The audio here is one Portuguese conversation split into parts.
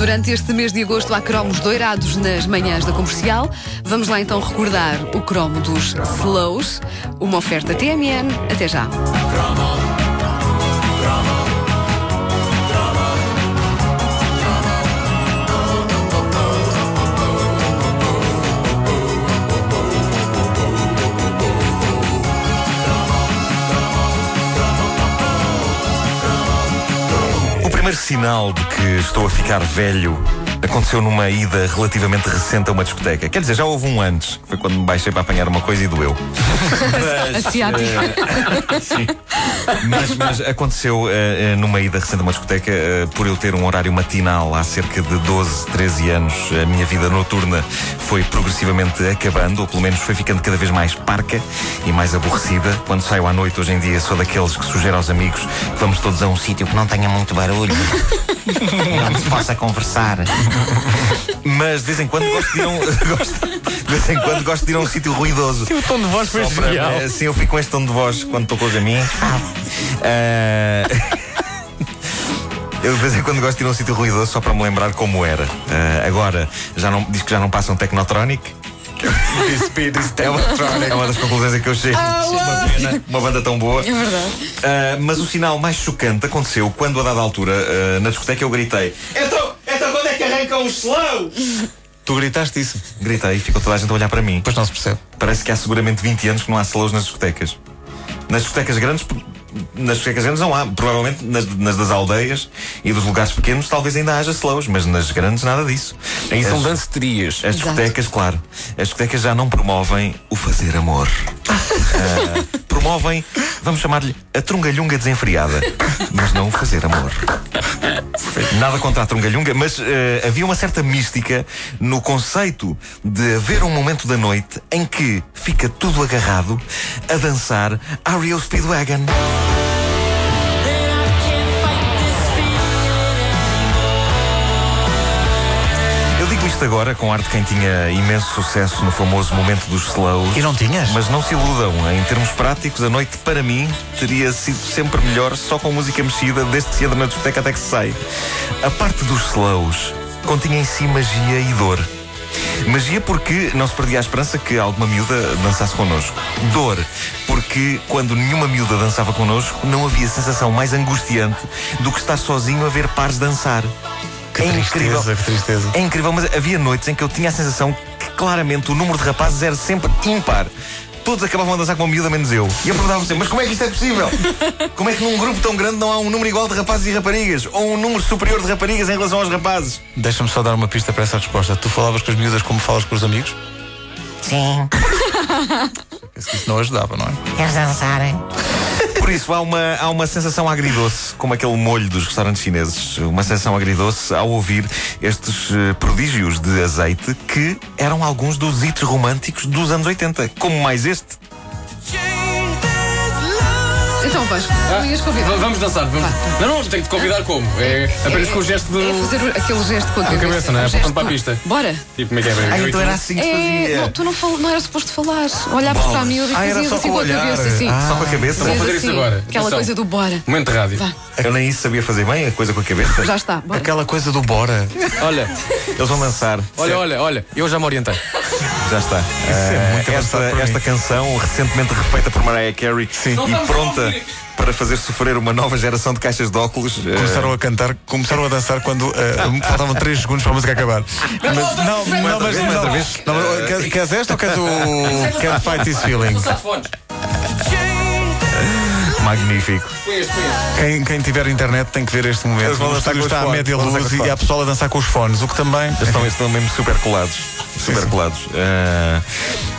Durante este mês de agosto há cromos doirados nas manhãs da comercial. Vamos lá então recordar o cromo dos Slows, uma oferta TMN. Até já. Sinal de que estou a ficar velho aconteceu numa ida relativamente recente a uma discoteca. Quer dizer, já houve um antes, que foi quando me baixei para apanhar uma coisa e doeu. Mas, Asiático. eh, sim. Mas, mas aconteceu eh, eh, numa ida recente a uma discoteca, eh, por eu ter um horário matinal há cerca de 12, 13 anos, a minha vida noturna foi progressivamente acabando, ou pelo menos foi ficando cada vez mais parca e mais aborrecida. Quando saio à noite, hoje em dia, sou daqueles que sugere aos amigos que vamos todos a um sítio que não tenha muito barulho onde se possa conversar. Mas de vez em quando gosto de ir a um, gosto- de vez em quando gosto de ir a um sítio ruidoso. O tom de voz foi Só para- genial. Sim, eu fico com este tom de voz quando estou com os amigos. Ah, Eu de vez em quando gosto de ir a um sítio ruidoso só para me lembrar como era. Ah, agora, já não, diz que já não passam Technotronic. É uma, é uma das conclusões a que eu chego. Uma pena, uma banda tão boa. É verdade. Ah, mas o sinal mais chocante aconteceu quando, a dada altura, ah, na discoteca, eu gritei: Então, então quando é que arrancam os slows? Tu gritaste isso. Gritei e ficou toda a gente a olhar para mim. Depois não se percebe. Parece que há seguramente 20 anos que não há slows nas discotecas. Nas discotecas grandes, nas discotecas grandes não há. Provavelmente nas, nas das aldeias e dos lugares pequenos talvez ainda haja slows, mas nas grandes nada disso. Aí são As- danceterias. As discotecas, claro, as discotecas já não promovem o fazer amor. Ah, promovem, vamos chamar-lhe, a trungalhunga desenfreada, mas não fazer amor. Nada contra a trungalhunga, mas eh, havia uma certa mística no conceito de haver um momento da noite em que fica tudo agarrado a dançar Ariel Speedwagon. Agora com ar de quem tinha imenso sucesso no famoso momento dos slows. E não tinhas? Mas não se iludam, em termos práticos, a noite para mim teria sido sempre melhor só com música mexida, desde entra na discoteca até que se sai. A parte dos slows continha em si magia e dor. Magia porque não se perdia a esperança que alguma miúda dançasse connosco. Dor porque quando nenhuma miúda dançava connosco, não havia sensação mais angustiante do que estar sozinho a ver pares dançar. Que é tristeza, incrível. que tristeza. É incrível, mas havia noites em que eu tinha a sensação que claramente o número de rapazes era sempre ímpar. Todos acabavam a dançar com uma miúda, menos eu. E eu perguntava-me sempre, mas como é que isto é possível? Como é que num grupo tão grande não há um número igual de rapazes e raparigas? Ou um número superior de raparigas em relação aos rapazes? Deixa-me só dar uma pista para essa resposta. Tu falavas com as miúdas como falas com os amigos? Sim, Penso que isso não ajudava, não é? queres dançar? Por isso, há uma, há uma sensação agridoce, como aquele molho dos restaurantes chineses. Uma sensação agridoce ao ouvir estes eh, prodígios de azeite que eram alguns dos hits românticos dos anos 80. Como mais este. Então, Vasco, tu ias Va- convidar. Vamos dançar, vamos. Não, não, tenho de te convidar como? É apenas com o gesto do. É fazer aquele gesto com a Com a cabeça. cabeça, não é? Apontando para a pista. Bora. Tipo, como é que é? Ah, então era assim que se É, fazia. não, tu não, fal- não era suposto falar. Olhavas para a miúda e Ah, fazias assim com a olhar. cabeça. Assim. Ah, Só com a cabeça. Vou fazer isso assim, agora. Aquela Atenção. coisa do bora. Momento de rádio. Vá, Eu nem isso sabia fazer bem, a coisa com a cabeça. já está. Bora. Aquela coisa do bora. Olha, Eles vão dançar. olha, olha, olha, eu já me orientei. Já está. é muito Ah, avançado esta, esta canção, recentemente refeita por Mariah Carey e pronta para fazer sofrer uma nova geração de caixas de óculos. eh, Começaram a cantar, começaram a dançar quando eh, faltavam 3 segundos para a música acabar. Mas, não, não, mas não, outra vez. não, mas, queres, queres esta ou queres o Can't Fight This Feeling? Magnífico. Quem, quem tiver internet tem que ver este momento. O estúdio está a fones, média luz e há pessoal a dançar com os fones, o que também. Estão, estão mesmo super colados. Super colados. Ah,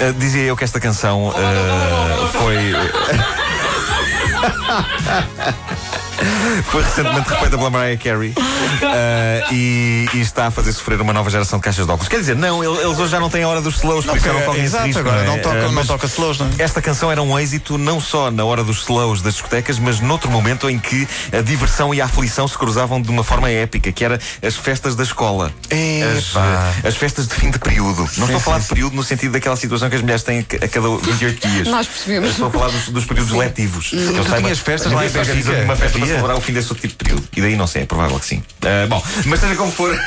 ah, dizia eu que esta canção ah, foi. Foi recentemente refeita pela Mariah Carey ah, e, e está a fazer sofrer uma nova geração de caixas de óculos. Quer dizer, não, ele- eles hoje já não têm a hora dos slows, por isso não correm esse Exato, risco. agora não, é? toca, não toca slows, não é? Esta canção era um êxito não só na hora dos slows das discotecas, mas noutro momento em que a diversão e a aflição se cruzavam de uma forma épica, que era as festas da escola. As, as festas de fim de período. Não estou a falar sim, de período no sentido daquela situação que as mulheres têm a cada 28 dias. Nós percebemos. Estou a falar dos, dos períodos letivos. Eu Tu tinhas festas lá em Benfica? uma festa celebrar o fim desse outro tipo de período. E daí não sei, é provável que sim. Ah, bom, mas seja como for.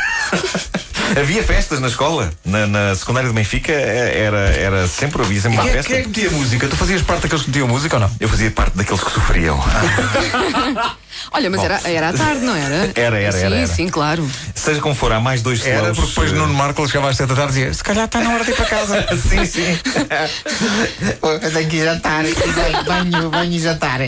Havia festas na escola, na, na secundária de Benfica, eh, era, era sempre, havia sempre uma é- festa. quem é que metia música? Tu fazias parte daqueles que metiam música ou não? Eu fazia parte daqueles que sofriam. Olha, mas era, era à tarde, não era? Era, era, sim, era, era. Sim, claro. Seja como for, há mais dois Era slows, porque depois eh, Nuno Marco chegava às 7 da tarde e dizia: Se calhar está na hora de ir para casa. sim, sim. Eu tenho que ir jantar. Banho, banho e jantar.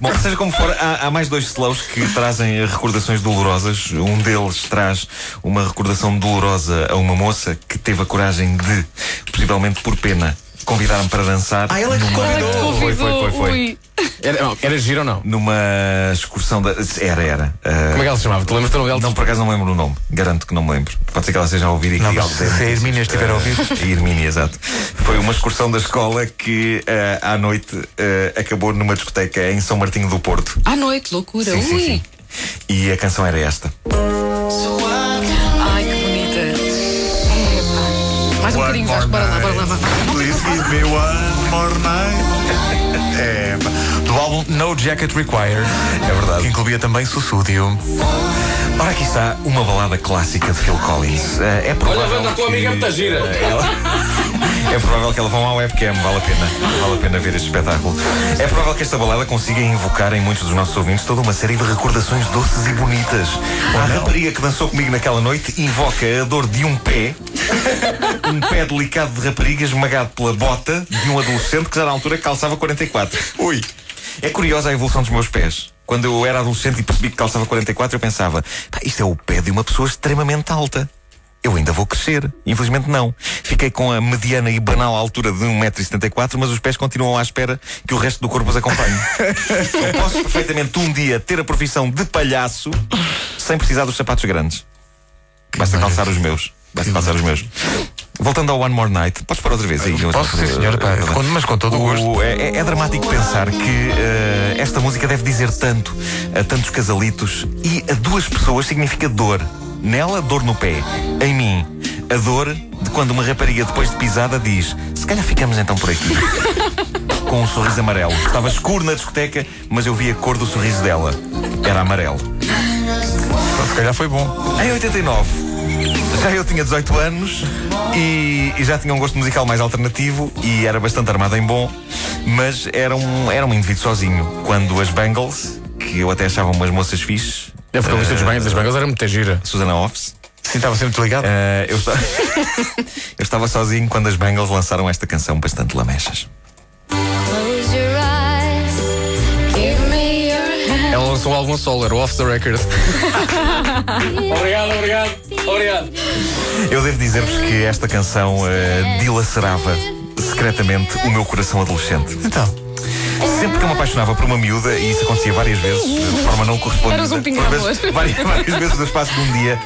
Bom, seja como for, há, há mais dois slows que trazem recordações dolorosas. Um deles traz uma recordação dolorosa a uma moça que teve a coragem de, possivelmente por pena, convidar-me para dançar. Ah, ela é que numa- convidou. Foi, foi, foi, foi. Ui. Era, não, era giro ou não? Numa excursão da. Era, era. Ah, Como é que ela se chamava? Tu lembras do nome dela? Não, por acaso não lembro o nome. Garanto que não me lembro. Pode ser que ela seja a ouvir e que Não, mas algo se a Hermínia estiver a ouvir. A Hermínia, exato. Foi uma excursão da escola que ah, à noite ah, acabou numa discoteca em São Martinho do Porto. À noite, loucura. Sim, sim, Ui. sim. E a canção era esta. Ai, que bonita. Mais um bocadinho, Vasco. Bora lá, bora lá. Bora lá. Give me one more night. É, pá. do álbum No Jacket Required. É verdade. Que incluía também Sussúdio. Ora, aqui está uma balada clássica de Phil Collins. Eh, é provável Olha, Wanda, a tua que- amiga é muito gira. É provável que ela vá à webcam, vale a pena. Vale a pena ver este espetáculo. É provável que esta balada consiga invocar em muitos dos nossos ouvintes toda uma série de recordações doces e bonitas. A rapariga que dançou comigo naquela noite invoca a dor de um pé, um pé delicado de rapariga esmagado pela bota de um adolescente que já na altura calçava 44. Ui. É curiosa a evolução dos meus pés. Quando eu era adolescente e percebi que calçava 44, eu pensava, "Pá, isto é o pé de uma pessoa extremamente alta. Eu ainda vou crescer. Infelizmente não. Fiquei com a mediana e banal altura de 1,74m, mas os pés continuam à espera que o resto do corpo os acompanhe. eu posso perfeitamente um dia ter a profissão de palhaço sem precisar dos sapatos grandes. Basta calçar os meus. Basta calçar os meus. Voltando ao One More Night, podes pôr outra vez aí? Posso, sim, senhor, pá, mas com todo o gosto. É, é- é dramático pensar que eh, esta música deve dizer tanto a tantos casalitos e a duas pessoas significa dor. Nela, dor no pé. Em mim, a dor de quando uma rapariga, depois de pisada, diz: Se calhar ficamos então por aqui. Com um sorriso amarelo. Estava escuro na discoteca, mas eu vi a cor do sorriso dela. Era amarelo. Se calhar foi bom. Em 89, já eu tinha 18 anos e, e já tinha um gosto musical mais alternativo e era bastante armado em bom, mas era um, era um indivíduo sozinho. Quando as Bangles, que eu até achava umas moças fixes, A vocalista dos Bangles, das Bangles era muito gira. Susana Offs, Sim, estava sempre ligado. eh, eu, esta- eu estava sozinho quando as Bangles lançaram esta canção bastante lamechas. Close your eyes, give me your hand. Ela lançou um álbum solo, era o Off the Record. obrigado, obrigado, obrigado. Eu devo dizer-vos que esta canção eh, dilacerava secretamente o meu coração adolescente. Então, Sempre que eu me apaixonava por uma miúda, e isso acontecia várias vezes, de forma não correspondida, Eras um pinga-amor. vezes- várias, várias vezes no espaço de um dia,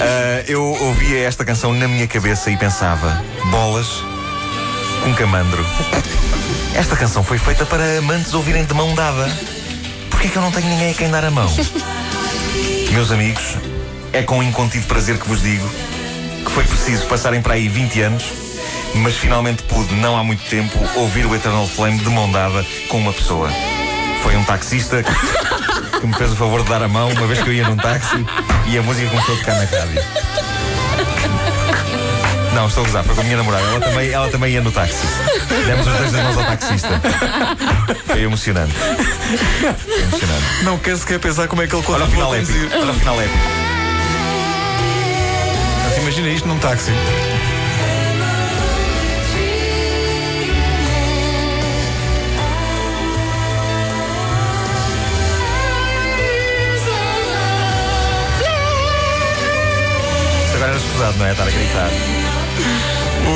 ah, eu ouvia esta canção na minha cabeça e pensava: bolas com camandro. Esta canção foi feita para amantes ouvirem de mão dada. Porquê é que eu não tenho ninguém a quem dar a mão? Meus amigos, é com incontido prazer que vos digo que foi preciso passarem para aí 20 anos, mas finalmente pude, não há muito tempo, ouvir o Eternal Flame de mão dada com uma pessoa. Foi um taxista que, que me fez o favor de dar a mão uma vez que eu ia num táxi e a música começou a tocar na rádio. Não, estou a gozar, foi com a minha namorada. Ela também, ela também ia no táxi. Demos os dois as mãos ao taxista. Foi emocionante. Foi emocionante. não quer sequer pensar como é que ele Olha o final épico. Olha o final épico. Imagina isto num táxi. Não é? Estar a gritar.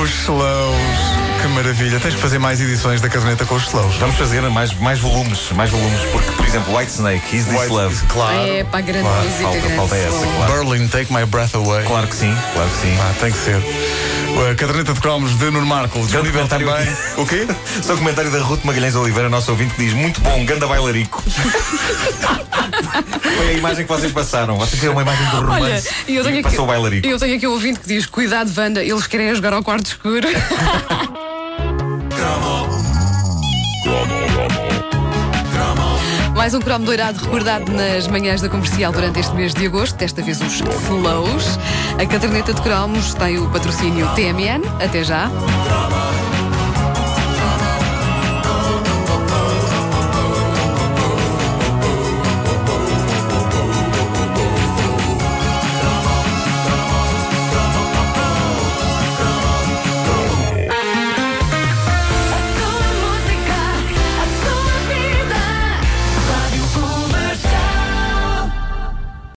Os slows. Que maravilha. Tens que fazer mais edições da caderneta com os slows. Vamos fazer mais, mais volumes, mais volumes, porque, por exemplo, White Snake, Is This White- Love? Claro. É, pá, grande Claro, música, falta, grande falta essa, claro. Berlin, Take My Breath Away. Claro que sim, claro que sim. Ah, tem que ser. A caderneta de cromos de Nuno Marco. Disponível comentário também. aqui. O quê? Só um comentário da Ruth Magalhães Oliveira, nosso ouvinte, que diz: Muito bom, ganda bailarico. Foi a imagem que vocês passaram. Vocês têm uma imagem do Olha, romance. e eu tenho e aqui, passou o bailarico. eu tenho aqui um ouvinte que diz: Cuidado, Wanda, eles querem jogar ao quarto escuro. Mais um cromo doirado recordado nas manhãs da comercial durante este mês de agosto, desta vez os Flows. A caderneta de cromos tem o patrocínio TMN. Até já.